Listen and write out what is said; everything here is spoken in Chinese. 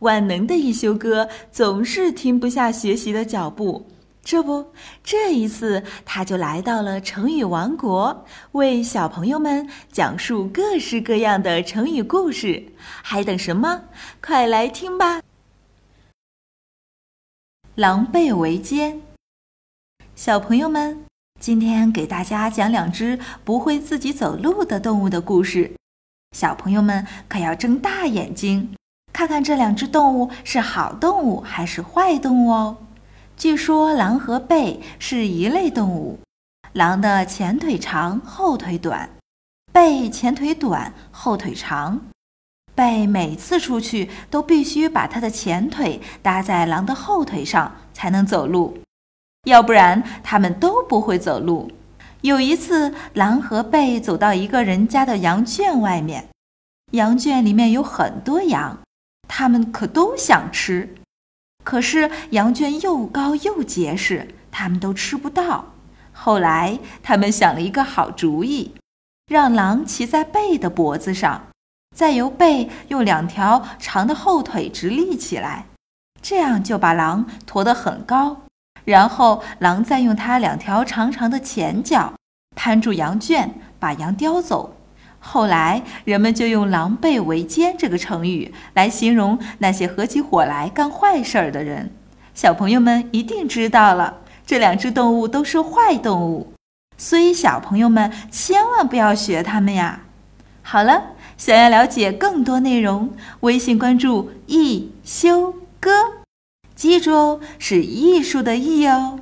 万能的一休哥总是停不下学习的脚步。这不，这一次他就来到了成语王国，为小朋友们讲述各式各样的成语故事。还等什么？快来听吧！狼狈为奸。小朋友们，今天给大家讲两只不会自己走路的动物的故事。小朋友们可要睁大眼睛，看看这两只动物是好动物还是坏动物哦。据说狼和狈是一类动物，狼的前腿长，后腿短；狈前腿短，后腿长。狈每次出去都必须把它的前腿搭在狼的后腿上才能走路，要不然它们都不会走路。有一次，狼和狈走到一个人家的羊圈外面，羊圈里面有很多羊，它们可都想吃。可是羊圈又高又结实，他们都吃不到。后来他们想了一个好主意，让狼骑在背的脖子上，再由背用两条长的后腿直立起来，这样就把狼驮得很高。然后狼再用它两条长长的前脚攀住羊圈，把羊叼走。后来，人们就用“狼狈为奸”这个成语来形容那些合起伙来干坏事儿的人。小朋友们一定知道了，这两只动物都是坏动物，所以小朋友们千万不要学它们呀。好了，想要了解更多内容，微信关注“一休哥”，记住哦，是艺术的“艺”哦。